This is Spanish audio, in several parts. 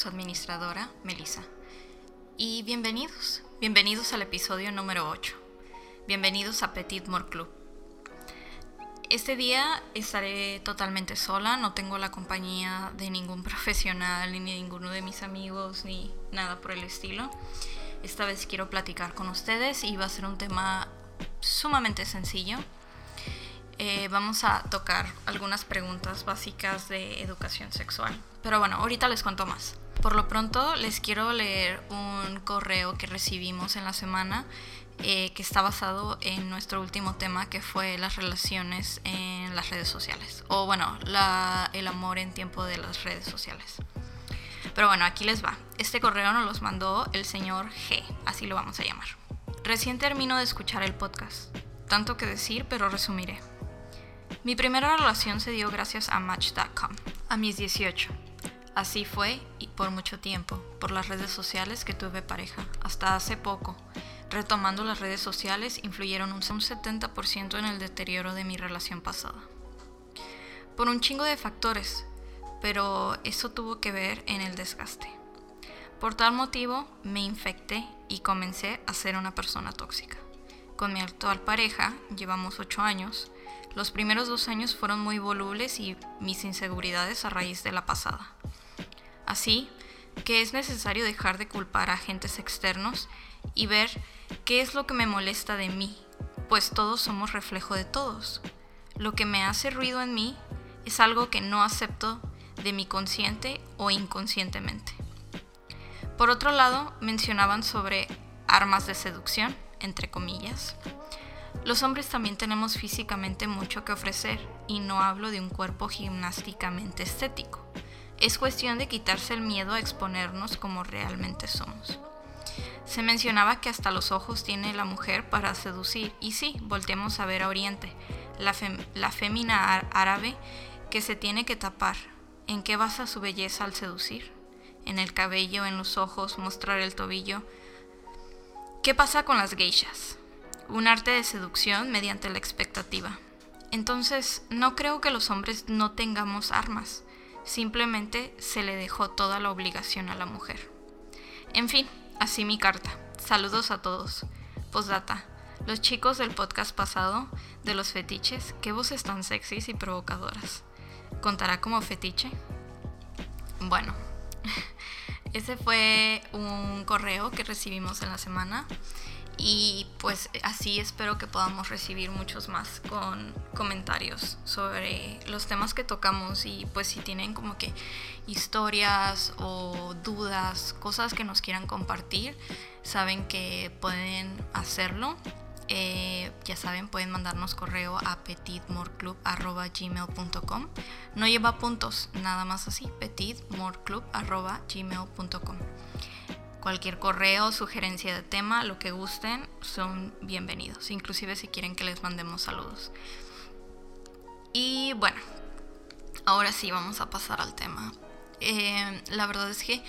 su administradora, Melissa. Y bienvenidos, bienvenidos al episodio número 8. Bienvenidos a Petit More Club. Este día estaré totalmente sola, no tengo la compañía de ningún profesional, ni ninguno de mis amigos, ni nada por el estilo. Esta vez quiero platicar con ustedes y va a ser un tema sumamente sencillo. Eh, vamos a tocar algunas preguntas básicas de educación sexual. Pero bueno, ahorita les cuento más. Por lo pronto les quiero leer un correo que recibimos en la semana eh, que está basado en nuestro último tema que fue las relaciones en las redes sociales. O bueno, el amor en tiempo de las redes sociales. Pero bueno, aquí les va. Este correo nos los mandó el señor G, así lo vamos a llamar. Recién termino de escuchar el podcast. Tanto que decir, pero resumiré. Mi primera relación se dio gracias a Match.com, a mis 18. Así fue y por mucho tiempo, por las redes sociales que tuve pareja, hasta hace poco retomando las redes sociales, influyeron un 70% en el deterioro de mi relación pasada. Por un chingo de factores, pero eso tuvo que ver en el desgaste. Por tal motivo, me infecté y comencé a ser una persona tóxica. Con mi actual pareja, llevamos 8 años, los primeros dos años fueron muy volubles y mis inseguridades a raíz de la pasada. Así que es necesario dejar de culpar a agentes externos y ver qué es lo que me molesta de mí, pues todos somos reflejo de todos. Lo que me hace ruido en mí es algo que no acepto de mi consciente o inconscientemente. Por otro lado, mencionaban sobre armas de seducción, entre comillas. Los hombres también tenemos físicamente mucho que ofrecer y no hablo de un cuerpo gimnásticamente estético. Es cuestión de quitarse el miedo a exponernos como realmente somos. Se mencionaba que hasta los ojos tiene la mujer para seducir, y sí, volteemos a ver a Oriente, la, la fémina árabe que se tiene que tapar. ¿En qué basa su belleza al seducir? ¿En el cabello, en los ojos, mostrar el tobillo? ¿Qué pasa con las geishas? Un arte de seducción mediante la expectativa. Entonces, no creo que los hombres no tengamos armas, simplemente se le dejó toda la obligación a la mujer. En fin, Así mi carta. Saludos a todos. Postdata. Los chicos del podcast pasado de los fetiches, qué voces tan sexys y provocadoras. ¿Contará como fetiche? Bueno, ese fue un correo que recibimos en la semana y pues así espero que podamos recibir muchos más con comentarios sobre los temas que tocamos y pues si tienen como que historias o dudas, cosas que nos quieran compartir, saben que pueden hacerlo. Eh, ya saben, pueden mandarnos correo a petitmoreclub.gmail.com No lleva puntos, nada más así, petitmoreclub.gmail.com Cualquier correo, sugerencia de tema, lo que gusten, son bienvenidos, inclusive si quieren que les mandemos saludos. Y bueno, ahora sí vamos a pasar al tema. Eh, la verdad es que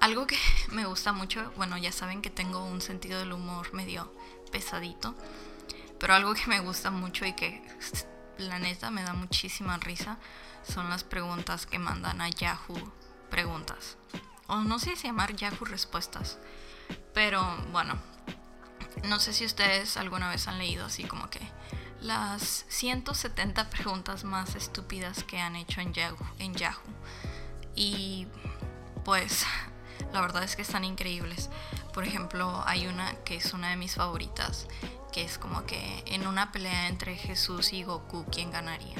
algo que me gusta mucho, bueno, ya saben que tengo un sentido del humor medio pesadito, pero algo que me gusta mucho y que la neta me da muchísima risa son las preguntas que mandan a Yahoo Preguntas o no sé si llamar Yahoo Respuestas, pero bueno, no sé si ustedes alguna vez han leído así como que las 170 preguntas más estúpidas que han hecho en Yahoo, en Yahoo. Y pues la verdad es que están increíbles. Por ejemplo, hay una que es una de mis favoritas, que es como que en una pelea entre Jesús y Goku, ¿quién ganaría?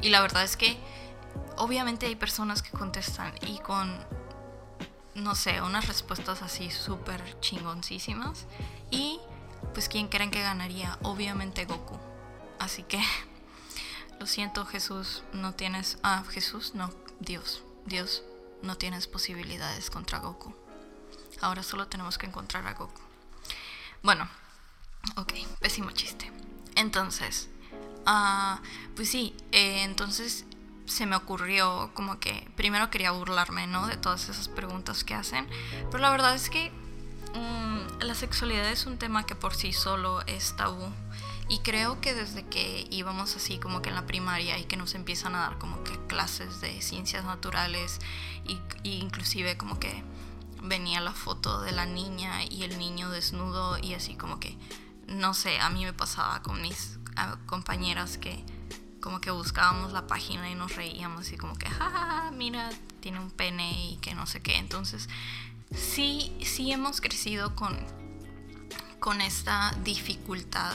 Y la verdad es que obviamente hay personas que contestan y con no sé, unas respuestas así súper chingoncísimas. Y pues quién creen que ganaría, obviamente Goku. Así que lo siento Jesús, no tienes... Ah, Jesús, no, Dios, Dios, no tienes posibilidades contra Goku. Ahora solo tenemos que encontrar a Goku. Bueno, ok, pésimo chiste. Entonces, ah, pues sí, eh, entonces se me ocurrió como que primero quería burlarme, ¿no? De todas esas preguntas que hacen. Pero la verdad es que mm, la sexualidad es un tema que por sí solo es tabú. Y creo que desde que íbamos así como que en la primaria y que nos empiezan a dar como que clases de ciencias naturales y, inclusive como que venía la foto de la niña y el niño desnudo y así como que, no sé, a mí me pasaba con mis compañeras que como que buscábamos la página y nos reíamos y como que, jajaja, mira, tiene un pene y que no sé qué. Entonces, sí, sí hemos crecido con, con esta dificultad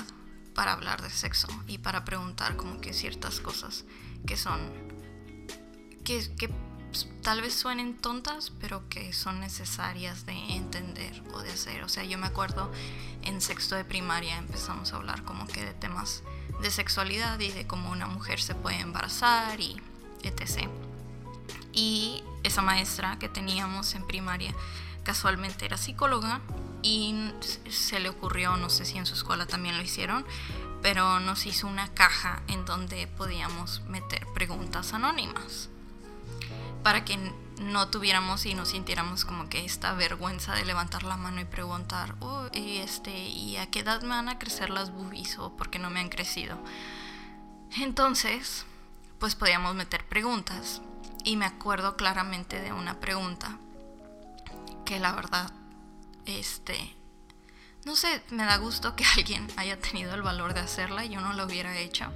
para hablar de sexo y para preguntar como que ciertas cosas que son, que, que tal vez suenen tontas, pero que son necesarias de entender o de hacer. O sea, yo me acuerdo en sexto de primaria empezamos a hablar como que de temas de sexualidad y de cómo una mujer se puede embarazar y etc. Y esa maestra que teníamos en primaria casualmente era psicóloga y se le ocurrió, no sé si en su escuela también lo hicieron, pero nos hizo una caja en donde podíamos meter preguntas anónimas para que no tuviéramos y nos sintiéramos como que esta vergüenza de levantar la mano y preguntar, oh, y este, ¿y a qué edad me van a crecer las boobies o por qué no me han crecido? Entonces, pues podíamos meter preguntas y me acuerdo claramente de una pregunta que la verdad, este, no sé, me da gusto que alguien haya tenido el valor de hacerla, yo no lo hubiera hecho,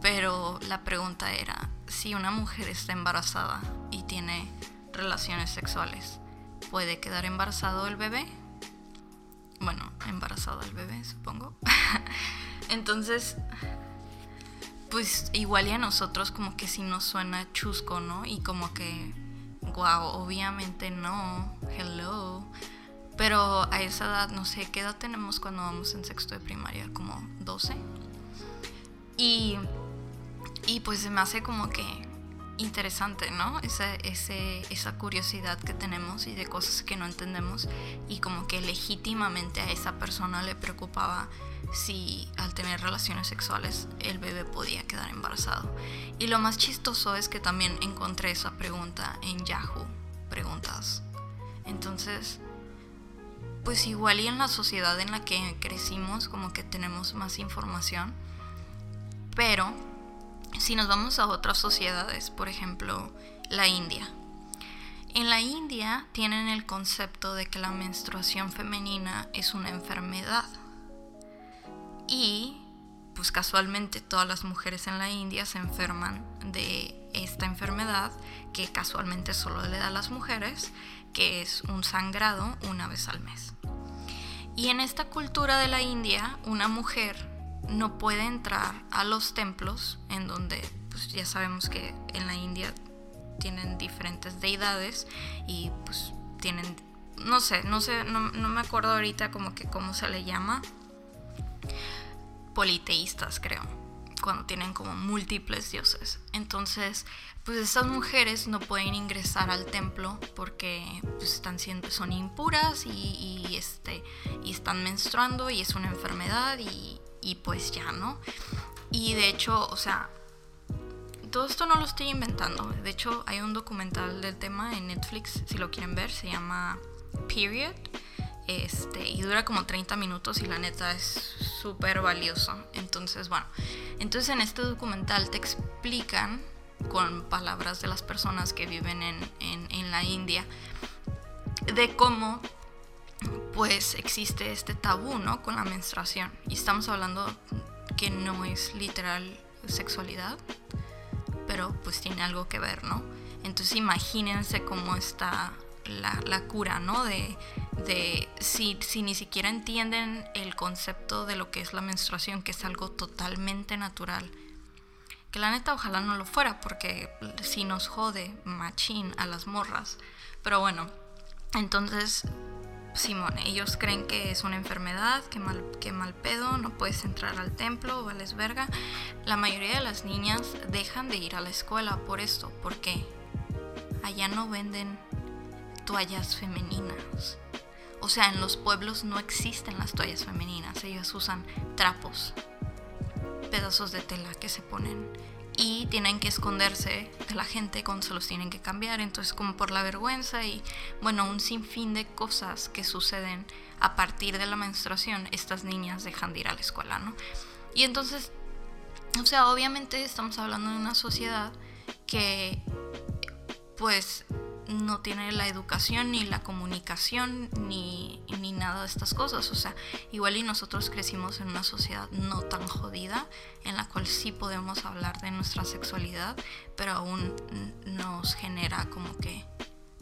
pero la pregunta era, si una mujer está embarazada y tiene relaciones sexuales, ¿puede quedar embarazado el bebé? Bueno, embarazada el bebé, supongo. Entonces, pues igual y a nosotros como que si nos suena chusco, ¿no? Y como que, wow, obviamente no, hello. Pero a esa edad, no sé, ¿qué edad tenemos cuando vamos en sexto de primaria? Como 12. Y y pues se me hace como que interesante, ¿no? Esa, esa curiosidad que tenemos y de cosas que no entendemos y como que legítimamente a esa persona le preocupaba si al tener relaciones sexuales el bebé podía quedar embarazado. Y lo más chistoso es que también encontré esa pregunta en Yahoo, preguntas. Entonces, pues igual y en la sociedad en la que crecimos como que tenemos más información, pero si nos vamos a otras sociedades, por ejemplo, la India. En la India tienen el concepto de que la menstruación femenina es una enfermedad. Y, pues casualmente todas las mujeres en la India se enferman de esta enfermedad que casualmente solo le da a las mujeres, que es un sangrado una vez al mes. Y en esta cultura de la India, una mujer no puede entrar a los templos en donde pues ya sabemos que en la India tienen diferentes deidades y pues tienen no sé, no sé, no, me acuerdo ahorita como que cómo se le llama politeístas creo cuando tienen como múltiples dioses. Entonces pues estas mujeres no pueden ingresar al templo porque pues, están siendo son impuras y, este y están menstruando y es una enfermedad y, y pues ya, ¿no? Y de hecho, o sea, todo esto no lo estoy inventando. De hecho, hay un documental del tema en Netflix, si lo quieren ver, se llama Period. Este, y dura como 30 minutos y la neta es súper valioso. Entonces, bueno, entonces en este documental te explican con palabras de las personas que viven en, en, en la India de cómo pues existe este tabú, ¿no? Con la menstruación. Y estamos hablando que no es literal sexualidad, pero pues tiene algo que ver, ¿no? Entonces imagínense cómo está la, cura, ¿no? De, de si, si ni siquiera entienden el concepto de lo que es la menstruación, que es algo totalmente natural. Que la neta ojalá no lo fuera, porque si nos jode machín a las morras. Pero bueno, entonces Simón, ellos creen que es una enfermedad, que mal, que mal pedo, no puedes entrar al templo, vales verga. La mayoría de las niñas dejan de ir a la escuela por esto. ¿Por qué? Allá no venden toallas femeninas. O sea, en los pueblos no existen las toallas femeninas. Ellos usan trapos, pedazos de tela que se ponen y tienen que esconderse de la gente cuando se los tienen que cambiar, entonces como por la vergüenza y bueno, un sinfín de cosas que suceden a partir de la menstruación, estas niñas dejan de ir a la escuela, ¿no? Y entonces, o sea, obviamente estamos hablando de una sociedad que pues no tiene la educación ni la comunicación ni, ni, nada de estas cosas. O sea, igual y nosotros crecimos en una sociedad no tan jodida en la cual sí podemos hablar de nuestra sexualidad, pero aún nos genera como que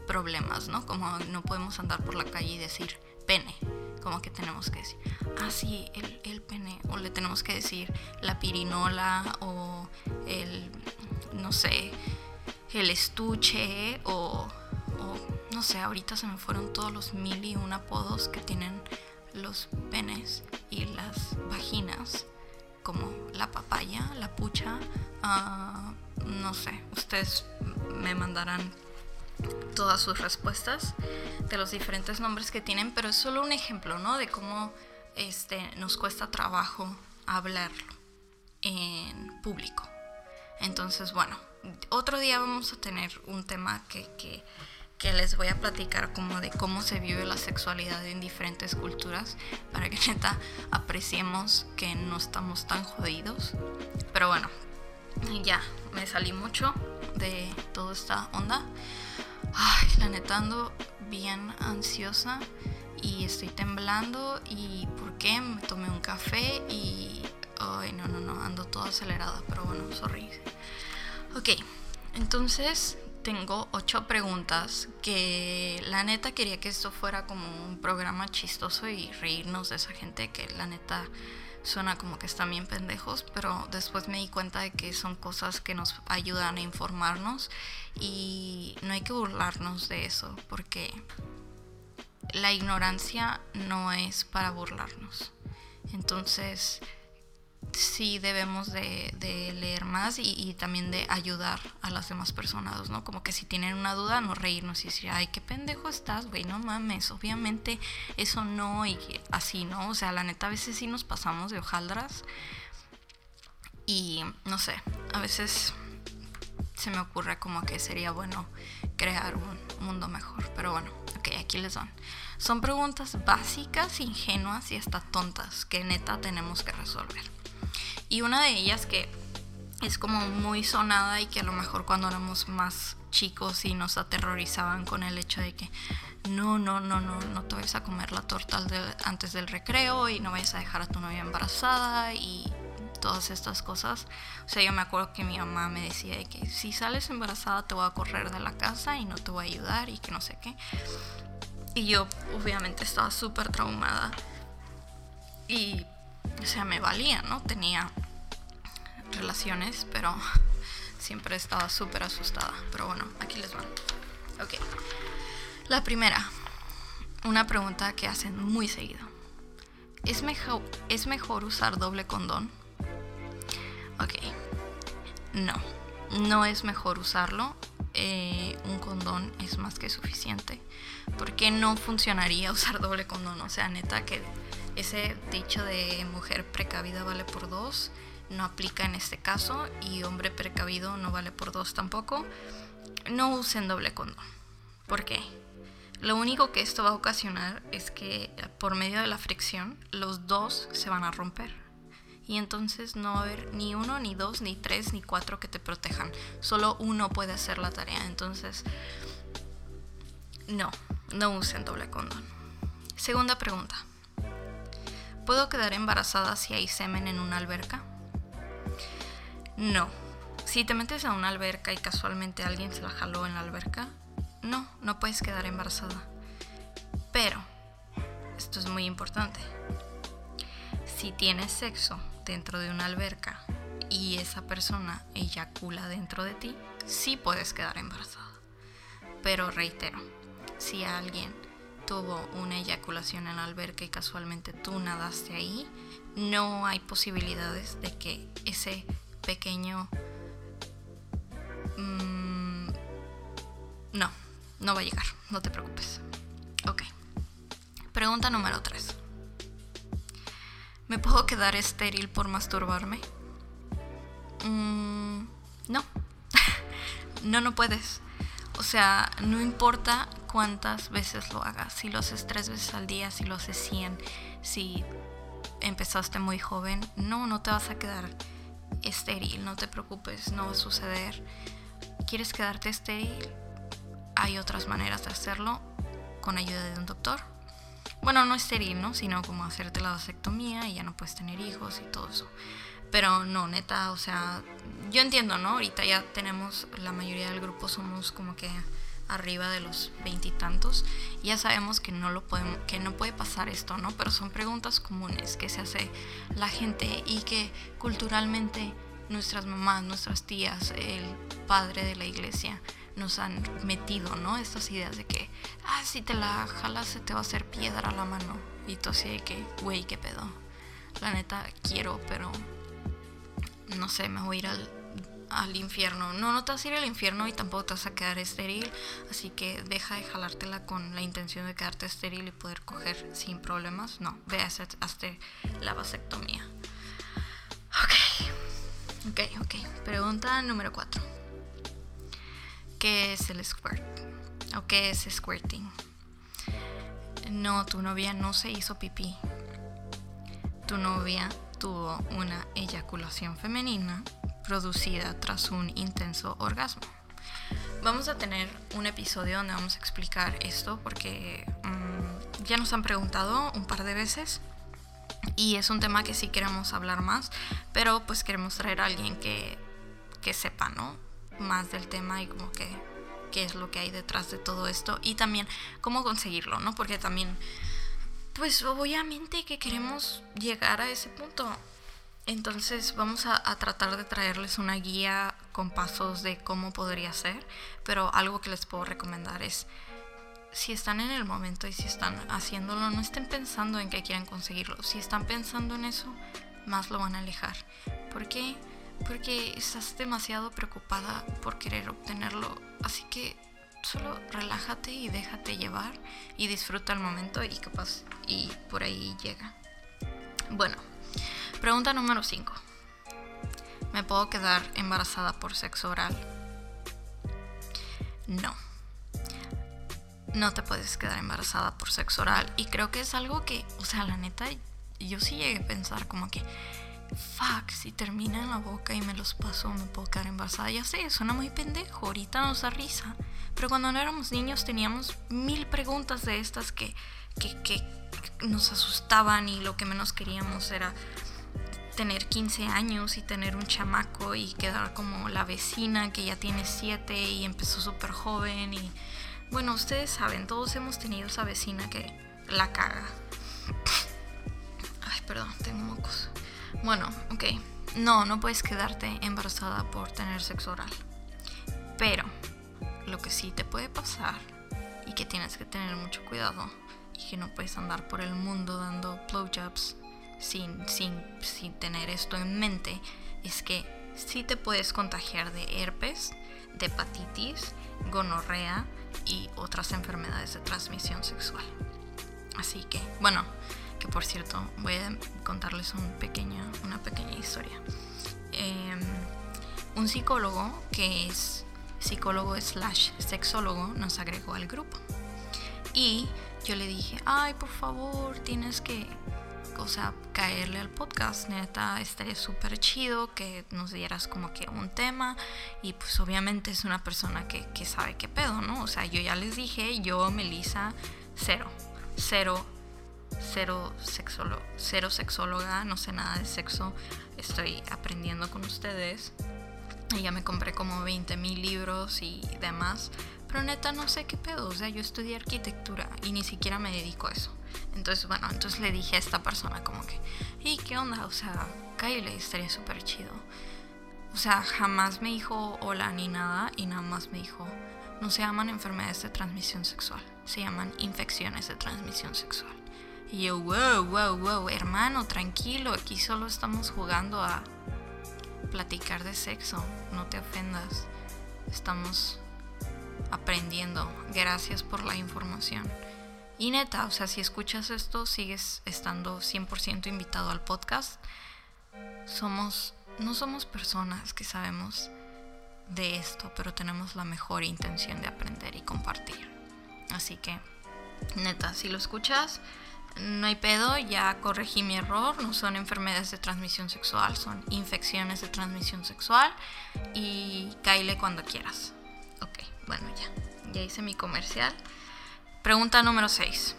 problemas, ¿no? Como no podemos andar por la calle y decir pene, como que tenemos que decir, ah, sí, el, el pene, o le tenemos que decir la pirinola o el, no sé, el estuche o, no sé, ahorita se me fueron todos los mil y un apodos que tienen los penes y las vaginas, como la papaya, la pucha, uh, no sé, ustedes me mandarán todas sus respuestas de los diferentes nombres que tienen, pero es solo un ejemplo, ¿no? De cómo este, nos cuesta trabajo hablarlo en público. Entonces, bueno, otro día vamos a tener un tema que, que, que, les voy a platicar como de cómo se vive la sexualidad en diferentes culturas para que neta apreciemos que no estamos tan jodidos. Pero bueno, ya me salí mucho de toda esta onda. Ay, la neta ando bien ansiosa y estoy temblando y ¿por qué? Me tomé un café y... Ay, no, no, no, ando toda acelerada, pero bueno, sorry. Ok, entonces tengo ocho preguntas que la neta quería que esto fuera como un programa chistoso y reírnos de esa gente que la neta suena como que están bien pendejos, pero después me di cuenta de que son cosas que nos ayudan a informarnos y no hay que burlarnos de eso porque la ignorancia no es para burlarnos. Entonces, sí debemos de, leer más y, también de ayudar a las demás personas, ¿no? Como que si tienen una duda, no reírnos y decir, ay, qué pendejo estás, güey, no mames, obviamente eso no y así, ¿no? O sea, la neta, a veces sí nos pasamos de hojaldras y, no sé, a veces se me ocurre como que sería bueno crear un mundo mejor, pero bueno, ok, aquí les van. Son preguntas básicas, ingenuas y hasta tontas que neta tenemos que resolver. Y una de ellas que es como muy sonada y que a lo mejor cuando éramos más chicos y nos aterrorizaban con el hecho de que no, no, no, no, no te vayas a comer la torta antes del recreo y no vayas a dejar a tu novia embarazada y todas estas cosas. O sea, yo me acuerdo que mi mamá me decía que si sales embarazada te voy a correr de la casa y no te voy a ayudar y que no sé qué. Y yo obviamente estaba súper traumada. Y o sea, me valía, ¿no? Tenía relaciones, pero siempre estaba súper asustada. Pero bueno, aquí les van. Ok. La primera, una pregunta que hacen muy seguido. ¿Es mejor, ¿Es mejor usar doble condón? Ok. No, no es mejor usarlo. Eh, un condón es más que suficiente. ¿Por qué no funcionaría usar doble condón? O sea, neta que ese dicho de mujer precavida vale por dos no aplica en este caso y hombre precavido no vale por dos tampoco. No usen doble condón. ¿Por qué? Lo único que esto va a ocasionar es que por medio de la fricción los dos se van a romper. Y entonces no va a haber ni uno, ni dos, ni tres, ni cuatro que te protejan. Solo uno puede hacer la tarea. Entonces, no, no usen doble condón. Segunda pregunta. ¿Puedo quedar embarazada si hay semen en una alberca? No. Si te metes a una alberca y casualmente alguien se la jaló en la alberca, no, no puedes quedar embarazada. Pero, esto es muy importante. Si tienes sexo dentro de una alberca y esa persona eyacula dentro de ti, sí puedes quedar embarazada. Pero reitero, si alguien tuvo una eyaculación en la alberca y casualmente tú nadaste ahí, no hay posibilidades de que ese pequeño... Mm, no, no va a llegar, no te preocupes. Ok. Pregunta número 3. ¿Me puedo quedar estéril por masturbarme? Mm, no. no, no puedes. O sea, no importa cuántas veces lo hagas, si lo haces tres veces al día, si lo haces 100, si empezaste muy joven, no, no te vas a quedar estéril, no te preocupes, no va a suceder. ¿Quieres quedarte estéril? Hay otras maneras de hacerlo con ayuda de un doctor. Bueno, no estéril, ¿no? Sino como hacerte la vasectomía y ya no puedes tener hijos y todo eso. Pero no, neta, o sea, yo entiendo, ¿no? Ahorita ya tenemos, la mayoría del grupo somos como que arriba de los veintitantos, ya sabemos que no lo podemos, que no puede pasar esto, ¿no? Pero son preguntas comunes que se hace la gente y que culturalmente nuestras mamás, nuestras tías, el padre de la iglesia nos han metido, ¿no? Estas ideas de que, ah, si te la jalas se te va a hacer piedra a la mano. Y tú así de que, güey, qué pedo. La neta quiero, pero no sé, me voy a ir al al infierno. No, no te vas a ir al infierno y tampoco te vas a quedar estéril. Así que deja de jalártela con la intención de quedarte estéril y poder coger sin problemas. No, ve a hacer la vasectomía. Ok, ok, ok. Pregunta número 4. ¿Qué es el squirt? ¿O qué es squirting? No, tu novia no se hizo pipí. Tu novia tuvo una eyaculación femenina producida tras un intenso orgasmo. Vamos a tener un episodio donde vamos a explicar esto porque mm, ya nos han preguntado un par de veces y es un tema que sí queremos hablar más, pero pues queremos traer a alguien que, que sepa, ¿no? Más del tema y como que qué es lo que hay detrás de todo esto y también cómo conseguirlo, ¿no? Porque también, pues obviamente que queremos llegar a ese punto entonces vamos a, tratar de traerles una guía con pasos de cómo podría ser, pero algo que les puedo recomendar es, si están en el momento y si están haciéndolo, no estén pensando en que quieren conseguirlo. Si están pensando en eso, más lo van a alejar. ¿Por qué? Porque estás demasiado preocupada por querer obtenerlo. Así que solo relájate y déjate llevar y disfruta el momento y capaz y por ahí llega. Bueno, Pregunta número 5. ¿Me puedo quedar embarazada por sexo oral? No. No te puedes quedar embarazada por sexo oral. Y creo que es algo que, o sea, la neta, yo sí llegué a pensar como que, fuck, si termina en la boca y me los paso, me puedo quedar embarazada. Ya sé, suena muy pendejo, ahorita nos da risa. Pero cuando no éramos niños teníamos mil preguntas de estas que, que, que nos asustaban y lo que menos queríamos era tener 15 años y tener un chamaco y quedar como la vecina que ya tiene 7 y empezó súper joven y bueno, ustedes saben, todos hemos tenido esa vecina que la caga. Ay, perdón, tengo mocos. Bueno, ok. No, no puedes quedarte embarazada por tener sexo oral. Pero lo que sí te puede pasar y que tienes que tener mucho cuidado y que no puedes andar por el mundo dando blowjobs sin, sin, sin tener esto en mente es que sí te puedes contagiar de herpes, de hepatitis, gonorrea y otras enfermedades de transmisión sexual. Así que, bueno, que por cierto, voy a contarles un pequeña, una pequeña historia. Em, un psicólogo que es psicólogo slash sexólogo nos agregó al grupo. Y yo le dije, ay, por favor, tienes que o sea, caerle al podcast. Neta, estaría súper chido que nos dieras como que un tema. Y pues obviamente es una persona que, sabe qué pedo, ¿no? O sea, yo ya les dije, yo, Melissa, cero. Cero, cero sexóloga, cero sexóloga, no sé nada de sexo. Estoy aprendiendo con ustedes. Y ya me compré como 20 mil libros y demás. Pero neta no sé qué pedo. O sea, yo estudié arquitectura y ni siquiera me dedico a eso. Entonces, bueno, entonces le dije a esta persona como que, ¿y qué onda? O sea, Kyle estaría súper chido. O sea, jamás me dijo hola ni nada y nada más me dijo, no se llaman enfermedades de transmisión sexual, se llaman infecciones de transmisión sexual. Y yo, wow, wow, wow, hermano, tranquilo, aquí solo estamos jugando a platicar de sexo, no te ofendas, estamos aprendiendo, gracias por la información. Y neta, o sea, si escuchas esto, sigues estando 100% invitado al podcast. Somos, no somos personas que sabemos de esto, pero tenemos la mejor intención de aprender y compartir. Así que, neta, si lo escuchas, no hay pedo, ya corregí mi error, no son enfermedades de transmisión sexual, son infecciones de transmisión sexual y caile cuando quieras. Ok, bueno, ya, ya hice mi comercial. Pregunta número 6.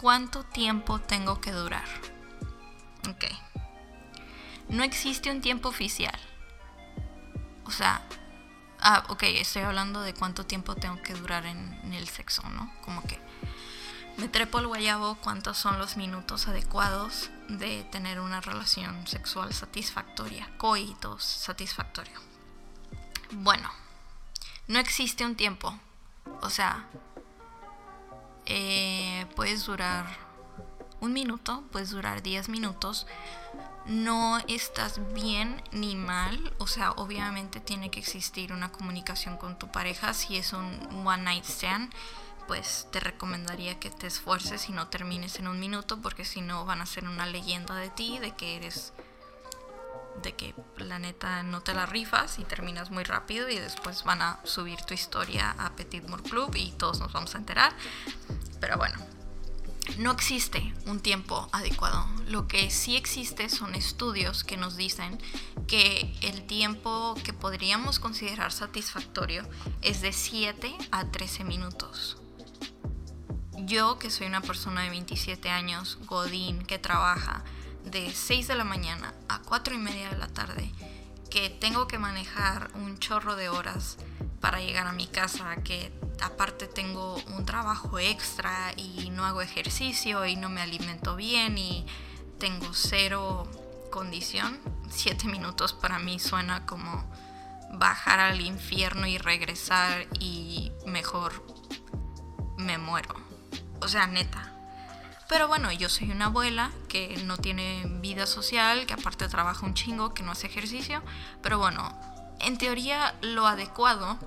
¿Cuánto tiempo tengo que durar? Ok. No existe un tiempo oficial. O sea, ah, ok, estoy hablando de cuánto tiempo tengo que durar en, el sexo, ¿no? Como que me trepo el guayabo cuántos son los minutos adecuados de tener una relación sexual satisfactoria, coitos satisfactorio. Bueno, no existe un tiempo. O sea, eh, puedes durar un minuto, puedes durar 10 minutos. No estás bien ni mal, o sea, obviamente tiene que existir una comunicación con tu pareja. Si es un one night stand, pues te recomendaría que te esfuerces y no termines en un minuto, porque si no van a ser una leyenda de ti, de que eres de que la neta no te la rifas y terminas muy rápido y después van a subir tu historia a Petit More Club y todos nos vamos a enterar. Pero bueno, no existe un tiempo adecuado. Lo que sí existe son estudios que nos dicen que el tiempo que podríamos considerar satisfactorio es de 7 a 13 minutos. Yo, que soy una persona de 27 años, Godín, que trabaja de 6 de la mañana a 4 y media de la tarde, que tengo que manejar un chorro de horas para llegar a mi casa, que aparte tengo un trabajo extra y no hago ejercicio y no me alimento bien y tengo cero condición, 7 minutos para mí suena como bajar al infierno y regresar y mejor me muero. O sea, neta, pero bueno, yo soy una abuela que no tiene vida social, que aparte trabaja un chingo, que no hace ejercicio. Pero bueno, en teoría lo adecuado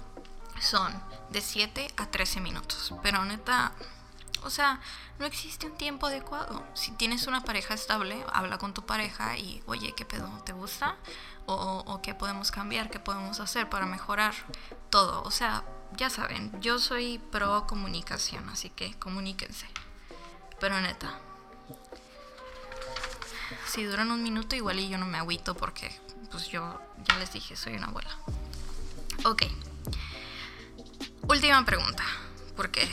son de 7 a 13 minutos. Pero neta, o sea, no existe un tiempo adecuado. Si tienes una pareja estable, habla con tu pareja y, oye, ¿qué pedo? ¿Te gusta? O, o, qué podemos cambiar, qué podemos hacer para mejorar todo. O sea, ya saben, yo soy pro comunicación, así que comuníquense. Pero neta. Si duran un minuto, igual y yo no me agüito porque, pues yo ya les dije, soy una abuela. Ok. Última pregunta, porque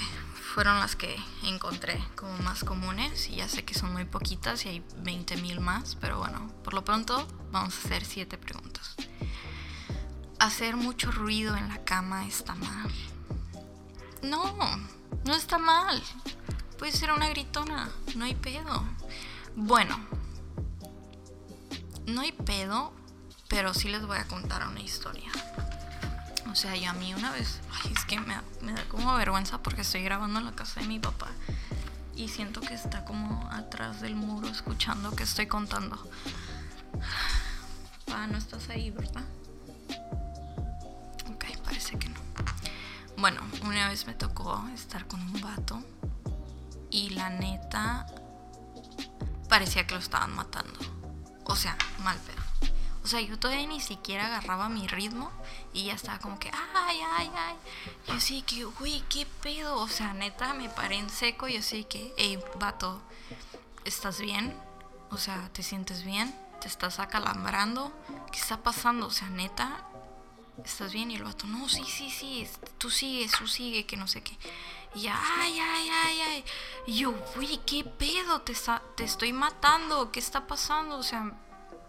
fueron las que encontré como más comunes y ya sé que son muy poquitas y hay 20.000 más, pero bueno, por lo pronto vamos a hacer 7 preguntas. ¿Hacer mucho ruido en la cama está mal? No, no está mal. Puede ser una gritona, no hay pedo. Bueno, no hay pedo, pero sí les voy a contar una historia. O sea, yo a mí una vez, ay, es que me, da como vergüenza porque estoy grabando en la casa de mi papá y siento que está como atrás del muro escuchando que estoy contando. Ah, no estás ahí, ¿verdad? Ok, parece que no. Bueno, una vez me tocó estar con un vato y la neta parecía que lo estaban matando. O sea, mal pedo. O sea, yo todavía ni siquiera agarraba mi ritmo y ya estaba como que, ay, ay, ay. Yo sí que, güey, qué pedo. O sea, neta, me paré en seco yo sí que, hey, vato, ¿estás bien? O sea, ¿te sientes bien? ¿Te estás acalambrando? ¿Qué está pasando? O sea, neta, ¿estás bien? Y el vato, no, sí, sí, sí, tú sigues, tú sigue, que no sé qué. Y ay, ay, ay, ay. Y yo, güey, ¿qué pedo? Te, te estoy matando. ¿Qué está pasando? O sea,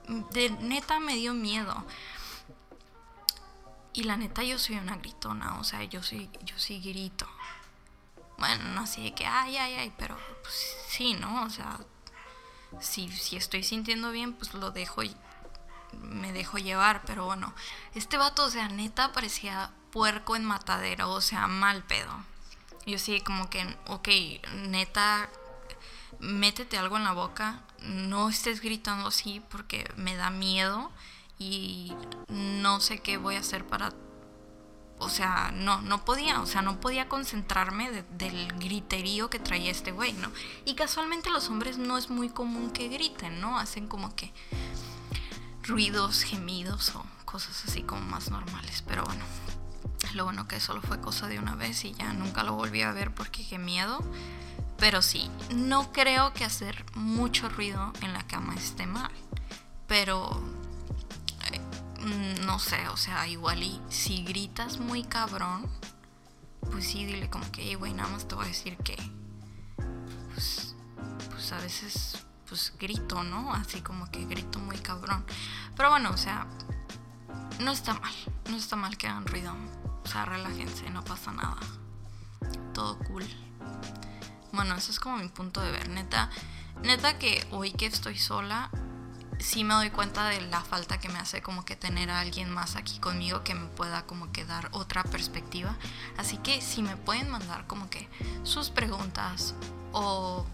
de neta me dio miedo. Y la neta yo soy una gritona, o sea, yo sí, yo sí grito. Bueno, no así de que, ay, ay, ay, pero pues, sí, ¿no? O sea, si, si estoy sintiendo bien, pues lo dejo y me dejo llevar, pero bueno, este vato, o sea, neta parecía puerco en matadero, o sea, mal pedo. Yo sí, como que, ok, neta, métete algo en la boca, no estés gritando así porque me da miedo y no sé qué voy a hacer para... O sea, no, no podía, o sea, no podía concentrarme del griterío que traía este güey, ¿no? Y casualmente los hombres no es muy común que griten, ¿no? Hacen como que ruidos, gemidos o cosas así como más normales, pero bueno. Lo bueno que solo fue cosa de una vez y ya nunca lo volví a ver porque qué miedo. Pero sí, no creo que hacer mucho ruido en la cama esté mal. Pero eh, mm, no sé, o sea, igual y si gritas muy cabrón, pues sí, dile como que, güey, nada más te voy a decir que, pues, pues a veces, pues grito, ¿no? Así como que grito muy cabrón. Pero bueno, o sea, no está mal, no está mal que hagan ruido. O sea, relájense, no pasa nada. Todo cool. Bueno, eso es como mi punto de ver. Neta, neta que hoy que estoy sola, sí me doy cuenta de la falta que me hace como que tener a alguien más aquí conmigo que me pueda como que dar otra perspectiva. Así que si me pueden mandar como que sus preguntas o,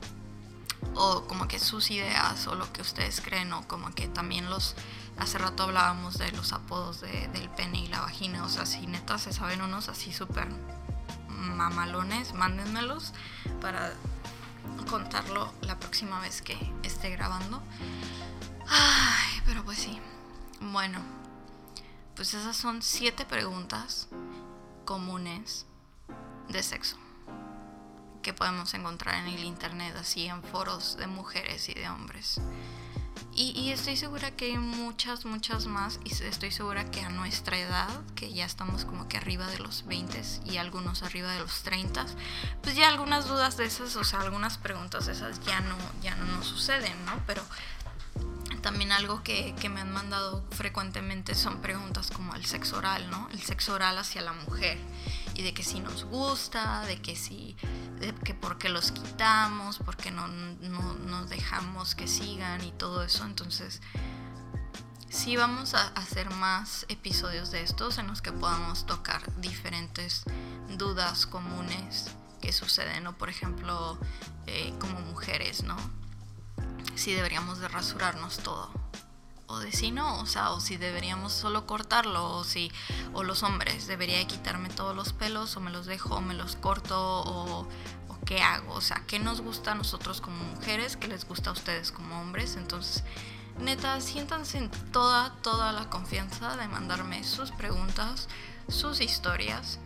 o como que sus ideas o lo que ustedes creen o como que también los... Hace rato hablábamos de los apodos del pene y la vagina. O sea, si neta se saben unos así súper mamalones, mándenmelos para contarlo la próxima vez que esté grabando. Ay, pero pues sí. Bueno, pues esas son siete preguntas comunes de sexo que podemos encontrar en el internet, así en foros de mujeres y de hombres. Y, estoy segura que hay muchas, muchas más. Y estoy segura que a nuestra edad, que ya estamos como que arriba de los 20 y algunos arriba de los 30, pues ya algunas dudas de esas, o sea, algunas preguntas de esas ya no, ya no nos suceden, ¿no? Pero también algo que, que, me han mandado frecuentemente son preguntas como el sexo oral, ¿no? El sexo oral hacia la mujer. Y de que si nos gusta, de que si, de que por qué los quitamos, por qué no, no nos dejamos que sigan y todo eso. Entonces, sí vamos a hacer más episodios de estos en los que podamos tocar diferentes dudas comunes que suceden, ¿no? Por ejemplo, eh, como mujeres, ¿no? Si deberíamos de rasurarnos todo. O de si no, o sea, o si deberíamos solo cortarlo, o si, o los hombres, debería quitarme todos los pelos, o me los dejo, o me los corto, o, o qué hago, o sea, qué nos gusta a nosotros como mujeres, qué les gusta a ustedes como hombres, entonces, neta, siéntanse en toda, toda la confianza de mandarme sus preguntas, sus historias,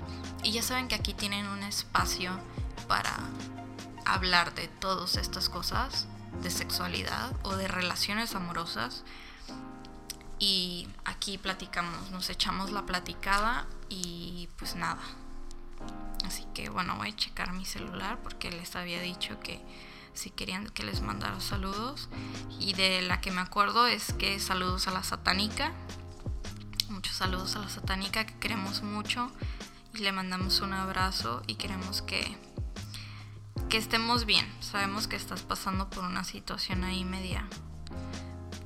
y ya saben que aquí tienen un espacio para hablar de todas estas cosas de sexualidad o de relaciones amorosas. Y aquí platicamos, nos echamos la platicada y pues nada. Así que bueno, voy a checar mi celular porque les había dicho que si querían que les mandara saludos. Y de la que me acuerdo es que saludos a la satánica. Muchos saludos a la satánica que queremos mucho. Y le mandamos un abrazo y queremos que que estemos bien. Sabemos que estás pasando por una situación ahí media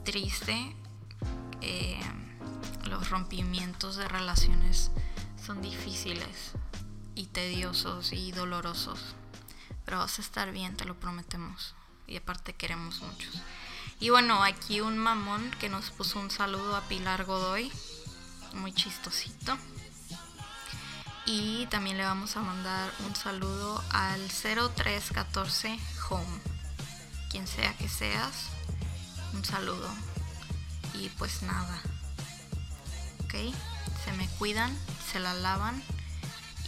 triste. Eh, los rompimientos de relaciones son difíciles y tediosos y dolorosos. Pero vas a estar bien, te lo prometemos. Y aparte queremos muchos. Y bueno, aquí un mamón que nos puso un saludo a Pilar Godoy. Muy chistosito. Y también le vamos a mandar un saludo al 0314 Home. Quien sea que seas, un saludo. Y pues nada. ¿Ok? Se me cuidan, se la lavan.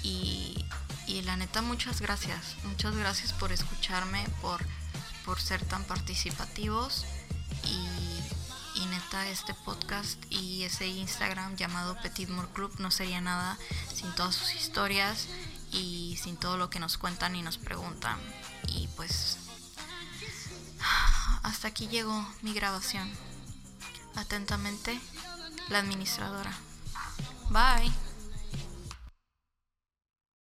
Y, y la neta, muchas gracias. Muchas gracias por escucharme, por, por ser tan participativos. Este podcast y ese Instagram llamado Petit More Club no sería nada sin todas sus historias y sin todo lo que nos cuentan y nos preguntan. Y pues hasta aquí llegó mi grabación. Atentamente, la administradora. Bye.